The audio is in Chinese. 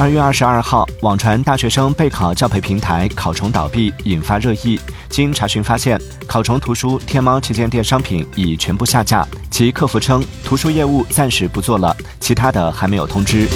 二月二十二号网传大学生备考教培平台考虫倒闭引发热议。经查询发现考虫图书天猫旗舰店商品已全部下架其客服称图书业务暂时不做了其他的还没有通知。